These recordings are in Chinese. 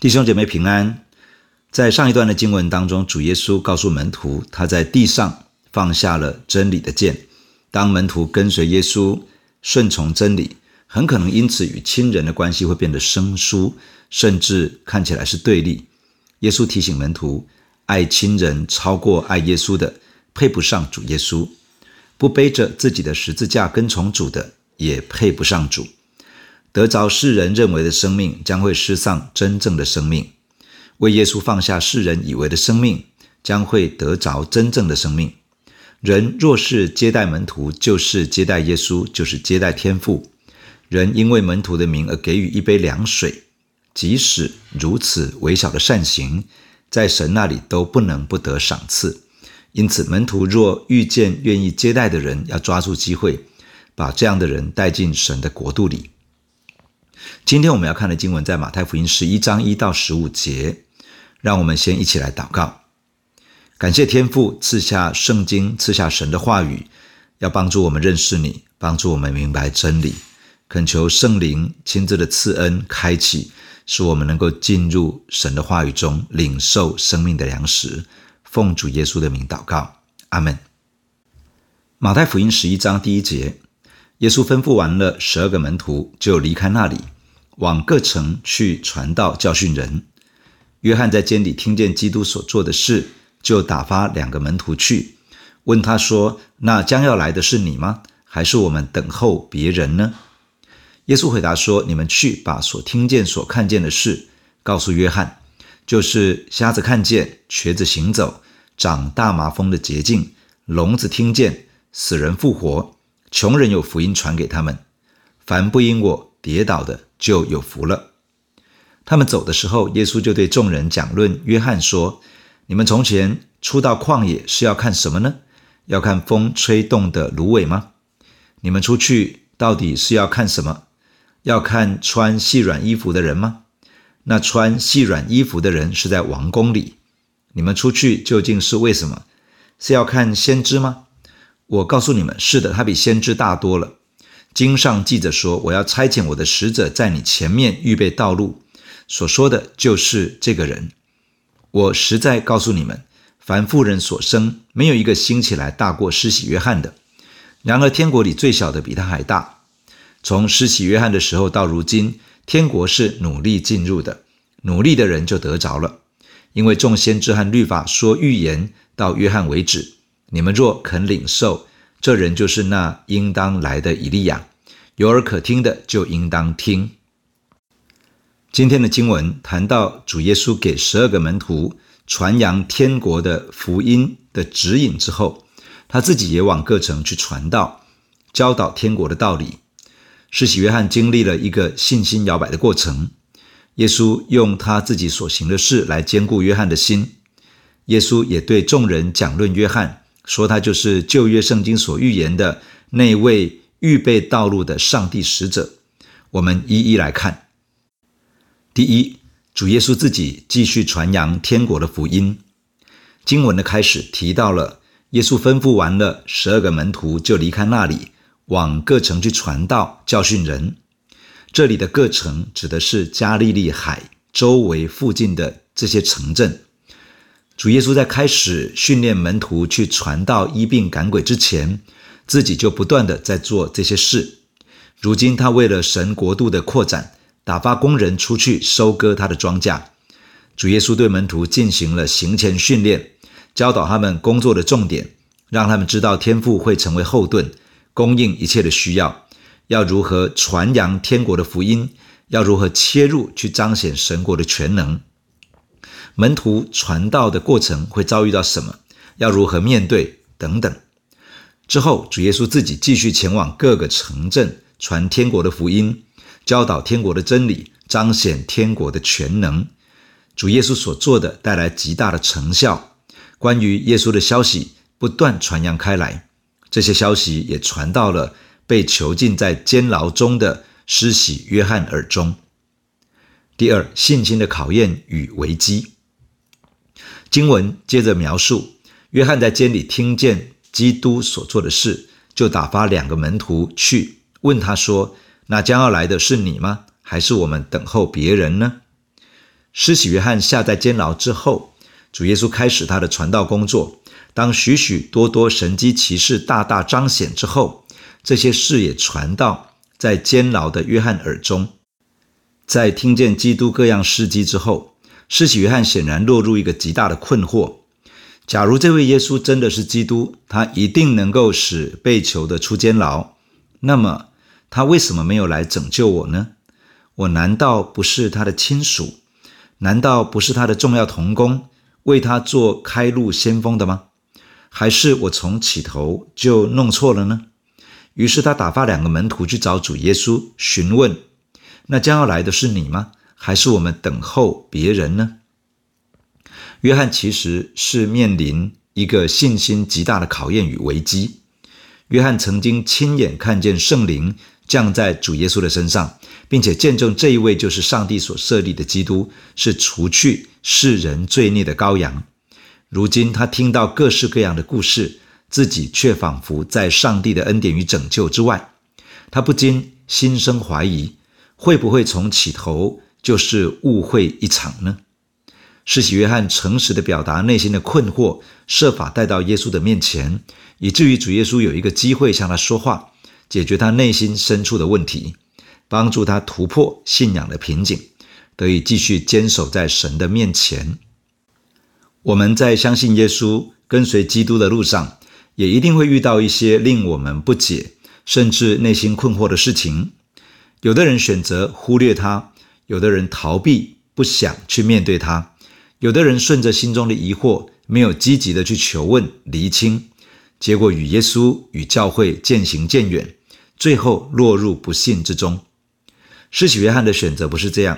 弟兄姐妹平安。在上一段的经文当中，主耶稣告诉门徒，他在地上放下了真理的剑。当门徒跟随耶稣，顺从真理，很可能因此与亲人的关系会变得生疏，甚至看起来是对立。耶稣提醒门徒，爱亲人超过爱耶稣的，配不上主耶稣；不背着自己的十字架跟从主的，也配不上主。得着世人认为的生命，将会失丧真正的生命；为耶稣放下世人以为的生命，将会得着真正的生命。人若是接待门徒，就是接待耶稣，就是接待天父。人因为门徒的名而给予一杯凉水，即使如此微小的善行，在神那里都不能不得赏赐。因此，门徒若遇见愿意接待的人，要抓住机会，把这样的人带进神的国度里。今天我们要看的经文在马太福音十一章一到十五节，让我们先一起来祷告，感谢天父赐下圣经，赐下神的话语，要帮助我们认识你，帮助我们明白真理。恳求圣灵亲自的赐恩开启，使我们能够进入神的话语中，领受生命的粮食。奉主耶稣的名祷告，阿门。马太福音十一章第一节。耶稣吩咐完了十二个门徒，就离开那里，往各城去传道、教训人。约翰在监里听见基督所做的事，就打发两个门徒去，问他说：“那将要来的是你吗？还是我们等候别人呢？”耶稣回答说：“你们去把所听见、所看见的事告诉约翰，就是瞎子看见、瘸子行走、长大麻风的洁净、聋子听见、死人复活。”穷人有福音传给他们，凡不因我跌倒的就有福了。他们走的时候，耶稣就对众人讲论约翰说：“你们从前出到旷野是要看什么呢？要看风吹动的芦苇吗？你们出去到底是要看什么？要看穿细软衣服的人吗？那穿细软衣服的人是在王宫里。你们出去究竟是为什么？是要看先知吗？”我告诉你们，是的，他比先知大多了。经上记着说：“我要差遣我的使者在你前面预备道路。”所说的就是这个人。我实在告诉你们，凡妇人所生，没有一个兴起来大过施洗约翰的。然而天国里最小的比他还大。从施洗约翰的时候到如今，天国是努力进入的，努力的人就得着了。因为众先知和律法说预言到约翰为止。你们若肯领受，这人就是那应当来的以利亚。有耳可听的就应当听。今天的经文谈到主耶稣给十二个门徒传扬天国的福音的指引之后，他自己也往各城去传道，教导天国的道理。施洗约翰经历了一个信心摇摆的过程，耶稣用他自己所行的事来坚固约翰的心。耶稣也对众人讲论约翰。说他就是旧约圣经所预言的那位预备道路的上帝使者。我们一一来看。第一，主耶稣自己继续传扬天国的福音。经文的开始提到了耶稣吩咐完了十二个门徒，就离开那里，往各城去传道、教训人。这里的各城指的是加利利海周围附近的这些城镇。主耶稣在开始训练门徒去传道、医病、赶鬼之前，自己就不断地在做这些事。如今，他为了神国度的扩展，打发工人出去收割他的庄稼。主耶稣对门徒进行了行前训练，教导他们工作的重点，让他们知道天父会成为后盾，供应一切的需要。要如何传扬天国的福音？要如何切入去彰显神国的全能？门徒传道的过程会遭遇到什么？要如何面对？等等。之后，主耶稣自己继续前往各个城镇，传天国的福音，教导天国的真理，彰显天国的全能。主耶稣所做的带来极大的成效。关于耶稣的消息不断传扬开来，这些消息也传到了被囚禁在监牢中的施洗约翰耳中。第二，信心的考验与危机。经文接着描述，约翰在监里听见基督所做的事，就打发两个门徒去问他说：“那将要来的是你吗？还是我们等候别人呢？”施洗约翰下在监牢之后，主耶稣开始他的传道工作。当许许多多神迹奇事大大彰显之后，这些事也传到在监牢的约翰耳中。在听见基督各样事迹之后，施洗约翰显然落入一个极大的困惑。假如这位耶稣真的是基督，他一定能够使被囚的出监牢。那么，他为什么没有来拯救我呢？我难道不是他的亲属？难道不是他的重要同工，为他做开路先锋的吗？还是我从起头就弄错了呢？于是他打发两个门徒去找主耶稣，询问。那将要来的是你吗？还是我们等候别人呢？约翰其实是面临一个信心极大的考验与危机。约翰曾经亲眼看见圣灵降在主耶稣的身上，并且见证这一位就是上帝所设立的基督，是除去世人罪孽的羔羊。如今他听到各式各样的故事，自己却仿佛在上帝的恩典与拯救之外，他不禁心生怀疑。会不会从起头就是误会一场呢？是喜约翰诚实的表达内心的困惑，设法带到耶稣的面前，以至于主耶稣有一个机会向他说话，解决他内心深处的问题，帮助他突破信仰的瓶颈，得以继续坚守在神的面前。我们在相信耶稣、跟随基督的路上，也一定会遇到一些令我们不解，甚至内心困惑的事情。有的人选择忽略他，有的人逃避，不想去面对他；有的人顺着心中的疑惑，没有积极的去求问、厘清，结果与耶稣与教会渐行渐远，最后落入不信之中。施洗约翰的选择不是这样，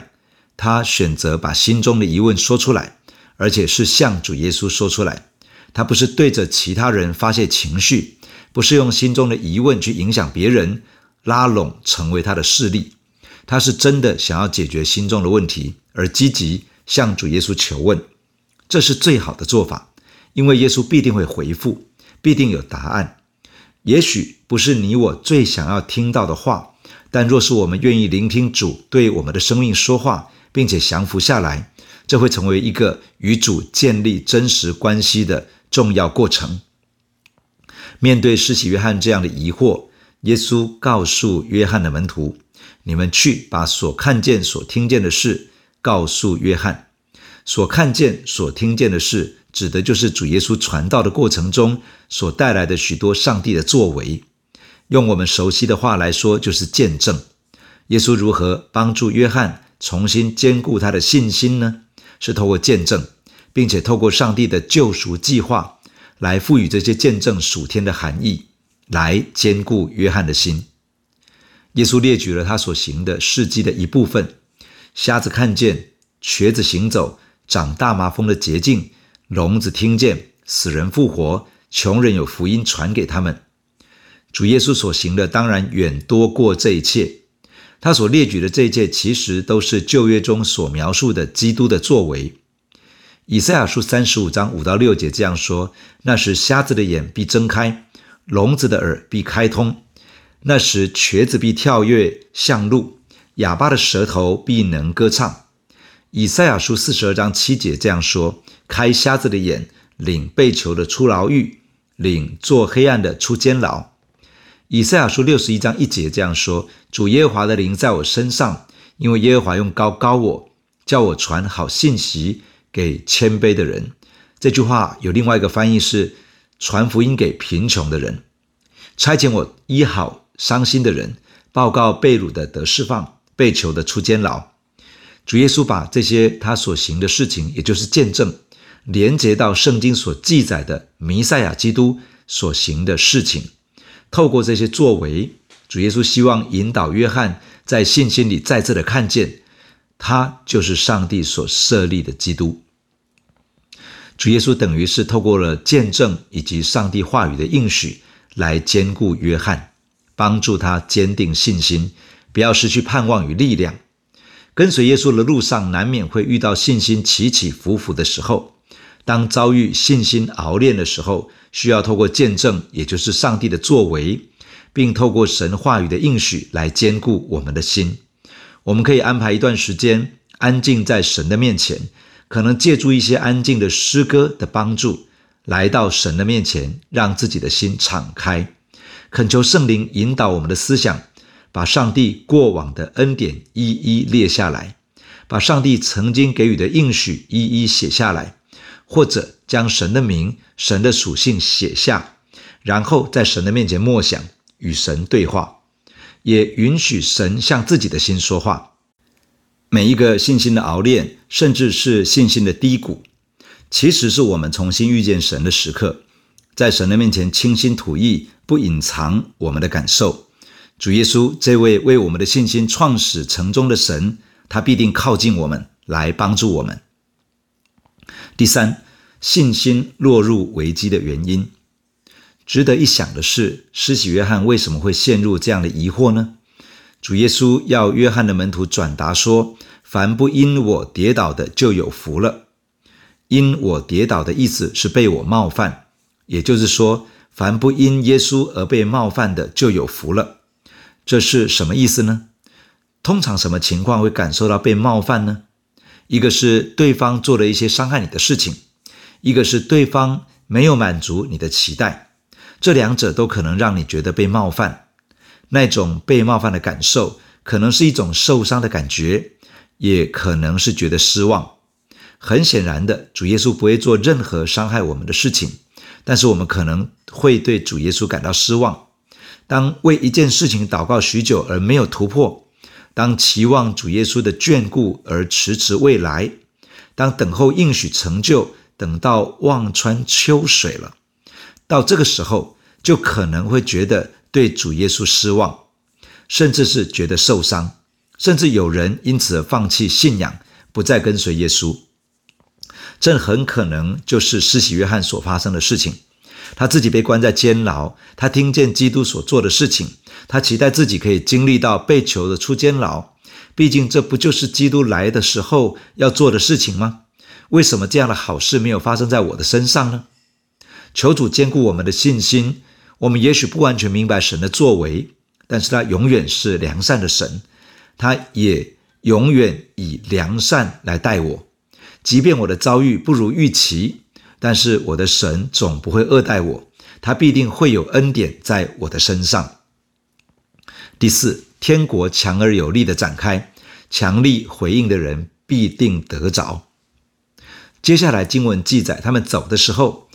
他选择把心中的疑问说出来，而且是向主耶稣说出来。他不是对着其他人发泄情绪，不是用心中的疑问去影响别人。拉拢成为他的势力，他是真的想要解决心中的问题，而积极向主耶稣求问，这是最好的做法，因为耶稣必定会回复，必定有答案。也许不是你我最想要听到的话，但若是我们愿意聆听主对我们的生命说话，并且降服下来，这会成为一个与主建立真实关系的重要过程。面对施洗约翰这样的疑惑，耶稣告诉约翰的门徒：“你们去把所看见、所听见的事告诉约翰。所看见、所听见的事，指的就是主耶稣传道的过程中所带来的许多上帝的作为。用我们熟悉的话来说，就是见证。耶稣如何帮助约翰重新坚固他的信心呢？是透过见证，并且透过上帝的救赎计划来赋予这些见证属天的含义。”来坚固约翰的心。耶稣列举了他所行的事迹的一部分：瞎子看见，瘸子行走，长大麻风的洁净，聋子听见，死人复活，穷人有福音传给他们。主耶稣所行的当然远多过这一切。他所列举的这一切，其实都是旧约中所描述的基督的作为。以赛亚书三十五章五到六节这样说：“那时瞎子的眼必睁开。”聋子的耳必开通，那时瘸子必跳跃像鹿，哑巴的舌头必能歌唱。以赛亚书四十二章七节这样说：开瞎子的眼，领被囚的出牢狱，领做黑暗的出监牢。以赛亚书六十一章一节这样说：主耶和华的灵在我身上，因为耶和华用膏膏我，叫我传好信息给谦卑的人。这句话有另外一个翻译是。传福音给贫穷的人，差遣我医好伤心的人，报告被掳的得释放，被囚的出监牢。主耶稣把这些他所行的事情，也就是见证，连接到圣经所记载的弥赛亚基督所行的事情。透过这些作为，主耶稣希望引导约翰在信心里再次的看见，他就是上帝所设立的基督。主耶稣等于是透过了见证以及上帝话语的应许来坚固约翰，帮助他坚定信心，不要失去盼望与力量。跟随耶稣的路上，难免会遇到信心起起伏伏的时候。当遭遇信心熬炼的时候，需要透过见证，也就是上帝的作为，并透过神话语的应许来坚固我们的心。我们可以安排一段时间，安静在神的面前，可能借助一些安静的诗歌的帮助，来到神的面前，让自己的心敞开，恳求圣灵引导我们的思想，把上帝过往的恩典一一列下来，把上帝曾经给予的应许一一写下来，或者将神的名、神的属性写下，然后在神的面前默想，与神对话，也允许神向自己的心说话。每一个信心的熬炼，甚至是信心的低谷，其实是我们重新遇见神的时刻，在神的面前倾心吐意，不隐藏我们的感受。主耶稣这位为我们的信心创始成终的神，他必定靠近我们，来帮助我们。第三，信心落入危机的原因，值得一想的是，施洗约翰为什么会陷入这样的疑惑呢？主耶稣要约翰的门徒转达说：“凡不因我跌倒的，就有福了。因我跌倒的意思是被我冒犯，也就是说，凡不因耶稣而被冒犯的，就有福了。这是什么意思呢？通常什么情况会感受到被冒犯呢？一个是对方做了一些伤害你的事情，一个是对方没有满足你的期待，这两者都可能让你觉得被冒犯。”那种被冒犯的感受，可能是一种受伤的感觉，也可能是觉得失望。很显然的，主耶稣不会做任何伤害我们的事情，但是我们可能会对主耶稣感到失望。当为一件事情祷告许久而没有突破，当期望主耶稣的眷顾而迟迟未来，当等候应许成就等到望穿秋水了，到这个时候就可能会觉得。对主耶稣失望，甚至是觉得受伤，甚至有人因此放弃信仰，不再跟随耶稣。这很可能就是施洗约翰所发生的事情。他自己被关在监牢，他听见基督所做的事情，他期待自己可以经历到被囚的出监牢。毕竟这不就是基督来的时候要做的事情吗？为什么这样的好事没有发生在我的身上呢？求主坚固我们的信心。我们也许不完全明白神的作为，但是他永远是良善的神，他也永远以良善来待我。即便我的遭遇不如预期，但是我的神总不会恶待我，他必定会有恩典在我的身上。第四，天国强而有力的展开，强力回应的人必定得着。接下来经文记载，他们走的时候。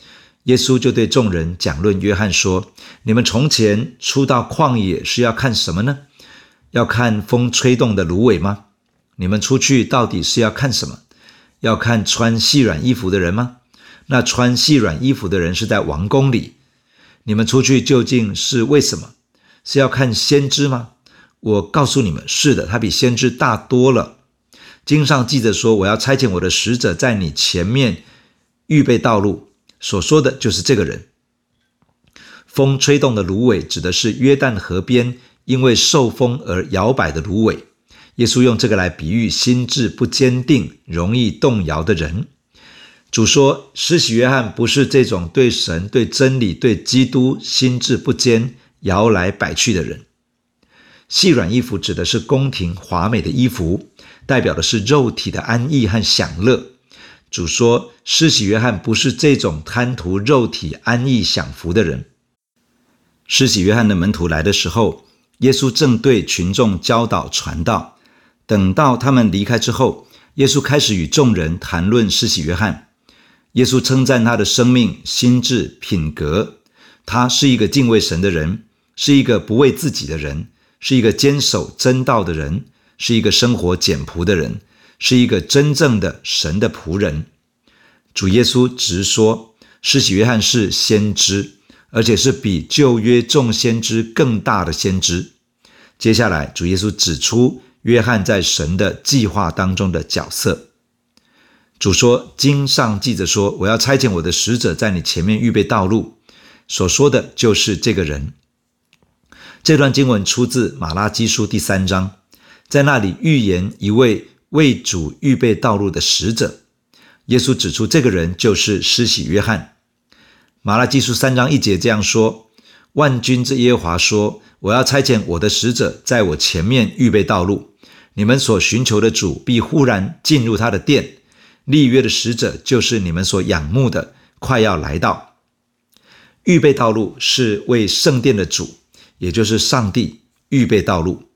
耶稣就对众人讲论约翰说：“你们从前出到旷野是要看什么呢？要看风吹动的芦苇吗？你们出去到底是要看什么？要看穿细软衣服的人吗？那穿细软衣服的人是在王宫里。你们出去究竟是为什么？是要看先知吗？我告诉你们，是的，他比先知大多了。经上记着说：我要差遣我的使者在你前面预备道路。”所说的就是这个人。风吹动的芦苇，指的是约旦河边因为受风而摇摆的芦苇。耶稣用这个来比喻心智不坚定、容易动摇的人。主说，施洗约翰不是这种对神、对真理、对基督心智不坚、摇来摆去的人。细软衣服指的是宫廷华美的衣服，代表的是肉体的安逸和享乐。主说，施洗约翰不是这种贪图肉体安逸享福的人。施洗约翰的门徒来的时候，耶稣正对群众教导传道。等到他们离开之后，耶稣开始与众人谈论施洗约翰。耶稣称赞他的生命、心智、品格。他是一个敬畏神的人，是一个不为自己的人，是一个坚守真道的人，是一个生活简朴的人。是一个真正的神的仆人，主耶稣直说，施洗约翰是先知，而且是比旧约众先知更大的先知。接下来，主耶稣指出约翰在神的计划当中的角色。主说：“经上记着说，我要差遣我的使者在你前面预备道路。”所说的就是这个人。这段经文出自马拉基书第三章，在那里预言一位。为主预备道路的使者，耶稣指出这个人就是施洗约翰。马拉基书三章一节这样说：“万军之耶和华说，我要差遣我的使者在我前面预备道路。你们所寻求的主必忽然进入他的殿，立约的使者就是你们所仰慕的，快要来到。预备道路是为圣殿的主，也就是上帝预备道路。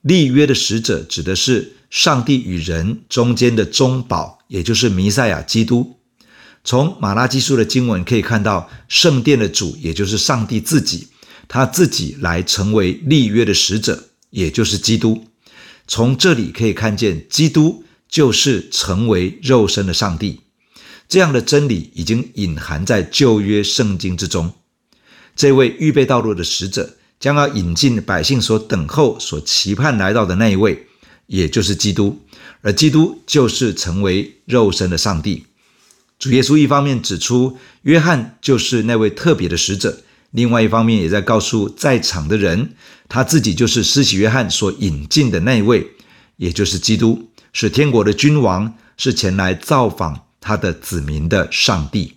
立约的使者指的是上帝与人中间的中保，也就是弥赛亚基督。从马拉基书的经文可以看到，圣殿的主也就是上帝自己，他自己来成为立约的使者，也就是基督。从这里可以看见，基督就是成为肉身的上帝。这样的真理已经隐含在旧约圣经之中。这位预备道路的使者。将要引进百姓所等候、所期盼来到的那一位，也就是基督，而基督就是成为肉身的上帝。主耶稣一方面指出约翰就是那位特别的使者，另外一方面也在告诉在场的人，他自己就是施洗约翰所引进的那一位，也就是基督，是天国的君王，是前来造访他的子民的上帝。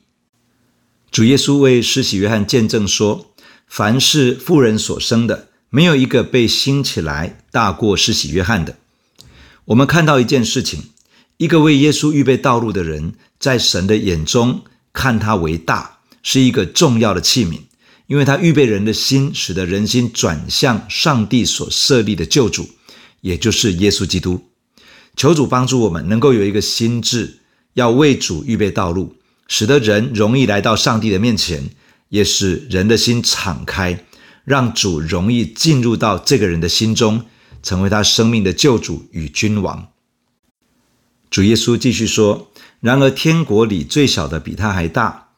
主耶稣为施洗约翰见证说。凡是妇人所生的，没有一个被兴起来大过施洗约翰的。我们看到一件事情：一个为耶稣预备道路的人，在神的眼中看他为大，是一个重要的器皿，因为他预备人的心，使得人心转向上帝所设立的救主，也就是耶稣基督。求主帮助我们，能够有一个心智，要为主预备道路，使得人容易来到上帝的面前。也使人的心敞开，让主容易进入到这个人的心中，成为他生命的救主与君王。主耶稣继续说：“然而天国里最小的比他还大。”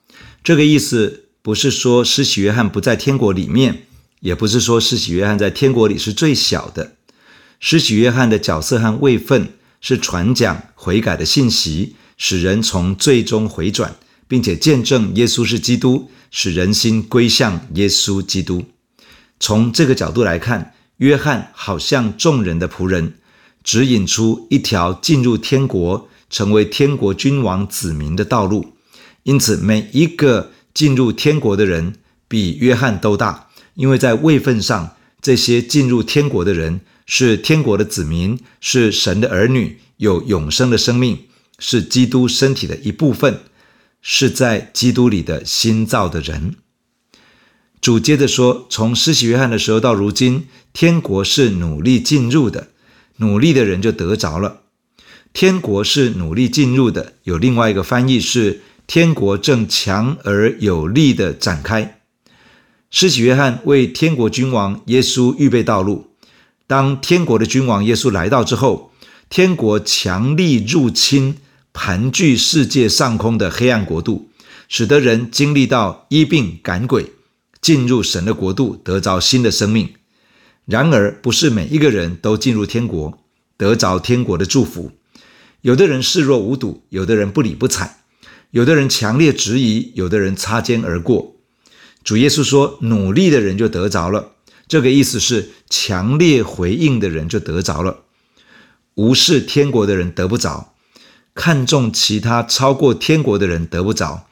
这个意思不是说施洗约翰不在天国里面，也不是说施洗约翰在天国里是最小的。施洗约翰的角色和位分是传讲悔改的信息，使人从罪中回转。并且见证耶稣是基督，使人心归向耶稣基督。从这个角度来看，约翰好像众人的仆人，指引出一条进入天国、成为天国君王子民的道路。因此，每一个进入天国的人比约翰都大，因为在位份上，这些进入天国的人是天国的子民，是神的儿女，有永生的生命，是基督身体的一部分。是在基督里的新造的人。主接着说：“从施洗约翰的时候到如今，天国是努力进入的，努力的人就得着了。天国是努力进入的，有另外一个翻译是：天国正强而有力的展开。施洗约翰为天国君王耶稣预备道路。当天国的君王耶稣来到之后，天国强力入侵。”盘踞世界上空的黑暗国度，使得人经历到医病赶鬼，进入神的国度，得着新的生命。然而，不是每一个人都进入天国，得着天国的祝福。有的人视若无睹，有的人不理不睬，有的人强烈质疑，有的人擦肩而过。主耶稣说：“努力的人就得着了。”这个意思是，强烈回应的人就得着了，无视天国的人得不着。看重其他超过天国的人得不着，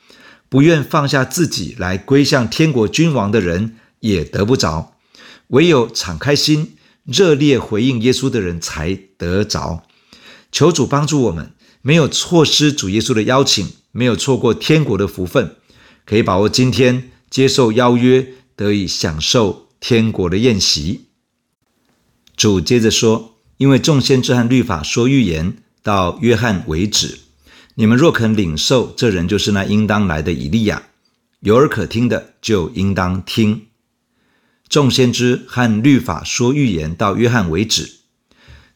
不愿放下自己来归向天国君王的人也得不着，唯有敞开心、热烈回应耶稣的人才得着。求主帮助我们，没有错失主耶稣的邀请，没有错过天国的福分，可以把握今天接受邀约，得以享受天国的宴席。主接着说：“因为众先知和律法说预言。”到约翰为止，你们若肯领受，这人就是那应当来的以利亚。有耳可听的就应当听。众先知和律法说预言到约翰为止。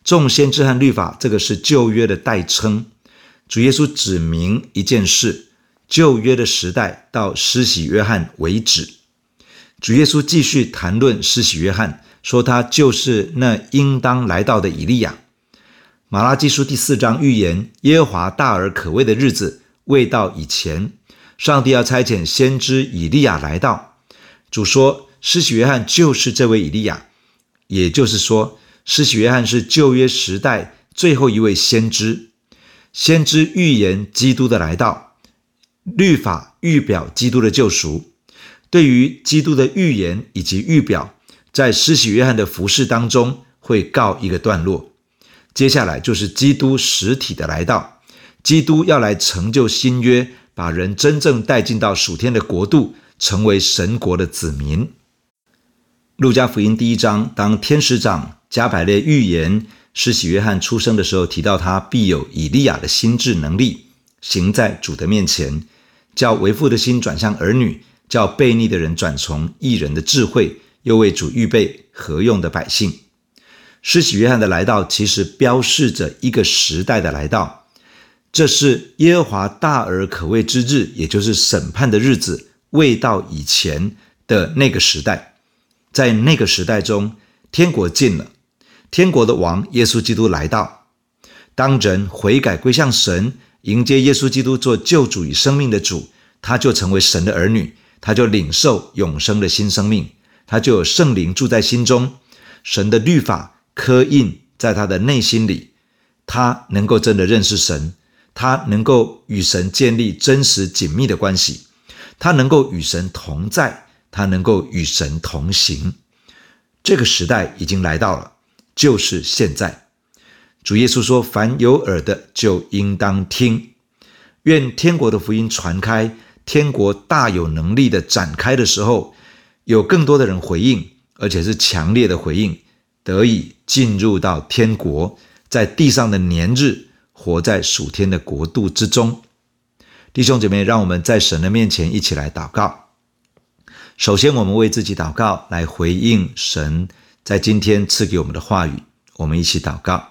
众先知和律法这个是旧约的代称。主耶稣指明一件事：旧约的时代到施洗约翰为止。主耶稣继续谈论施洗约翰，说他就是那应当来到的以利亚。马拉基书第四章预言耶和华大而可畏的日子未到以前，上帝要差遣先知以利亚来到。主说，施洗约翰就是这位以利亚，也就是说，施洗约翰是旧约时代最后一位先知。先知预言基督的来到，律法预表基督的救赎。对于基督的预言以及预表，在施洗约翰的服事当中会告一个段落。接下来就是基督实体的来到，基督要来成就新约，把人真正带进到属天的国度，成为神国的子民。路加福音第一章，当天使长加百列预言施洗约翰出生的时候，提到他必有以利亚的心智能力，行在主的面前，叫为父的心转向儿女，叫悖逆的人转从义人的智慧，又为主预备何用的百姓。施洗约翰的来到，其实标示着一个时代的来到。这是耶和华大而可畏之日，也就是审判的日子未到以前的那个时代。在那个时代中，天国近了，天国的王耶稣基督来到。当人悔改归向神，迎接耶稣基督做救主与生命的主，他就成为神的儿女，他就领受永生的新生命，他就有圣灵住在心中，神的律法。刻印在他的内心里，他能够真的认识神，他能够与神建立真实紧密的关系，他能够与神同在，他能够与神同行。这个时代已经来到了，就是现在。主耶稣说：“凡有耳的，就应当听。”愿天国的福音传开，天国大有能力的展开的时候，有更多的人回应，而且是强烈的回应。得以进入到天国，在地上的年日，活在属天的国度之中。弟兄姐妹，让我们在神的面前一起来祷告。首先，我们为自己祷告，来回应神在今天赐给我们的话语。我们一起祷告：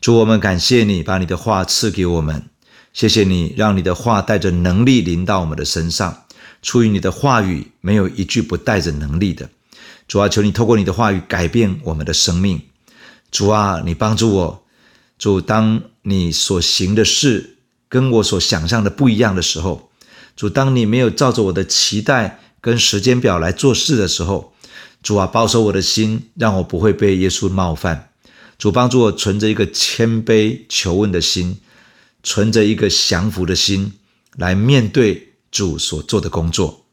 主，我们感谢你把你的话赐给我们，谢谢你让你的话带着能力临到我们的身上。出于你的话语，没有一句不带着能力的。主啊，求你透过你的话语改变我们的生命。主啊，你帮助我。主，当你所行的事跟我所想象的不一样的时候，主，当你没有照着我的期待跟时间表来做事的时候，主啊，保守我的心，让我不会被耶稣冒犯。主，帮助我存着一个谦卑求问的心，存着一个降服的心来面对主所做的工作。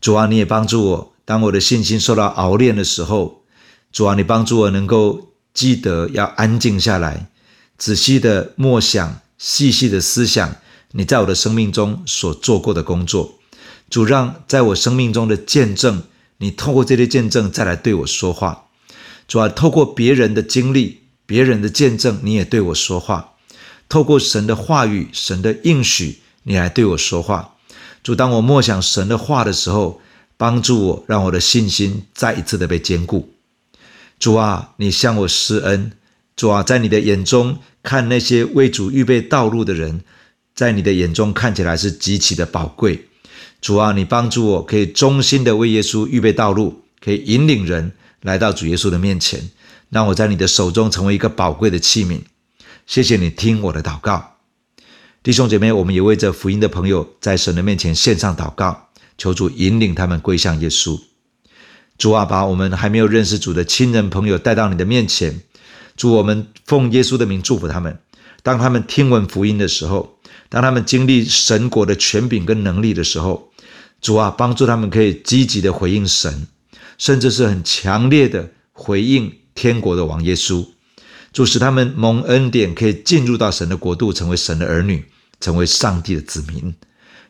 主啊，你也帮助我。当我的信心受到熬炼的时候，主啊，你帮助我能够记得要安静下来，仔细的默想，细细的思想你在我的生命中所做过的工作。主，让在我生命中的见证，你透过这些见证再来对我说话。主啊，透过别人的经历、别人的见证，你也对我说话。透过神的话语、神的应许，你来对我说话。主，当我默想神的话的时候，帮助我，让我的信心再一次的被坚固。主啊，你向我施恩。主啊，在你的眼中看那些为主预备道路的人，在你的眼中看起来是极其的宝贵。主啊，你帮助我可以忠心的为耶稣预备道路，可以引领人来到主耶稣的面前，让我在你的手中成为一个宝贵的器皿。谢谢你听我的祷告，弟兄姐妹，我们也为这福音的朋友在神的面前献上祷告。求主引领他们归向耶稣。主啊，把我们还没有认识主的亲人朋友带到你的面前。主，我们奉耶稣的名祝福他们。当他们听闻福音的时候，当他们经历神国的权柄跟能力的时候，主啊，帮助他们可以积极的回应神，甚至是很强烈的回应天国的王耶稣。主，使他们蒙恩典，可以进入到神的国度，成为神的儿女，成为上帝的子民。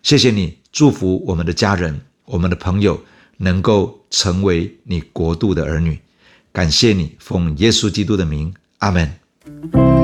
谢谢你。祝福我们的家人，我们的朋友能够成为你国度的儿女。感谢你，奉耶稣基督的名，阿门。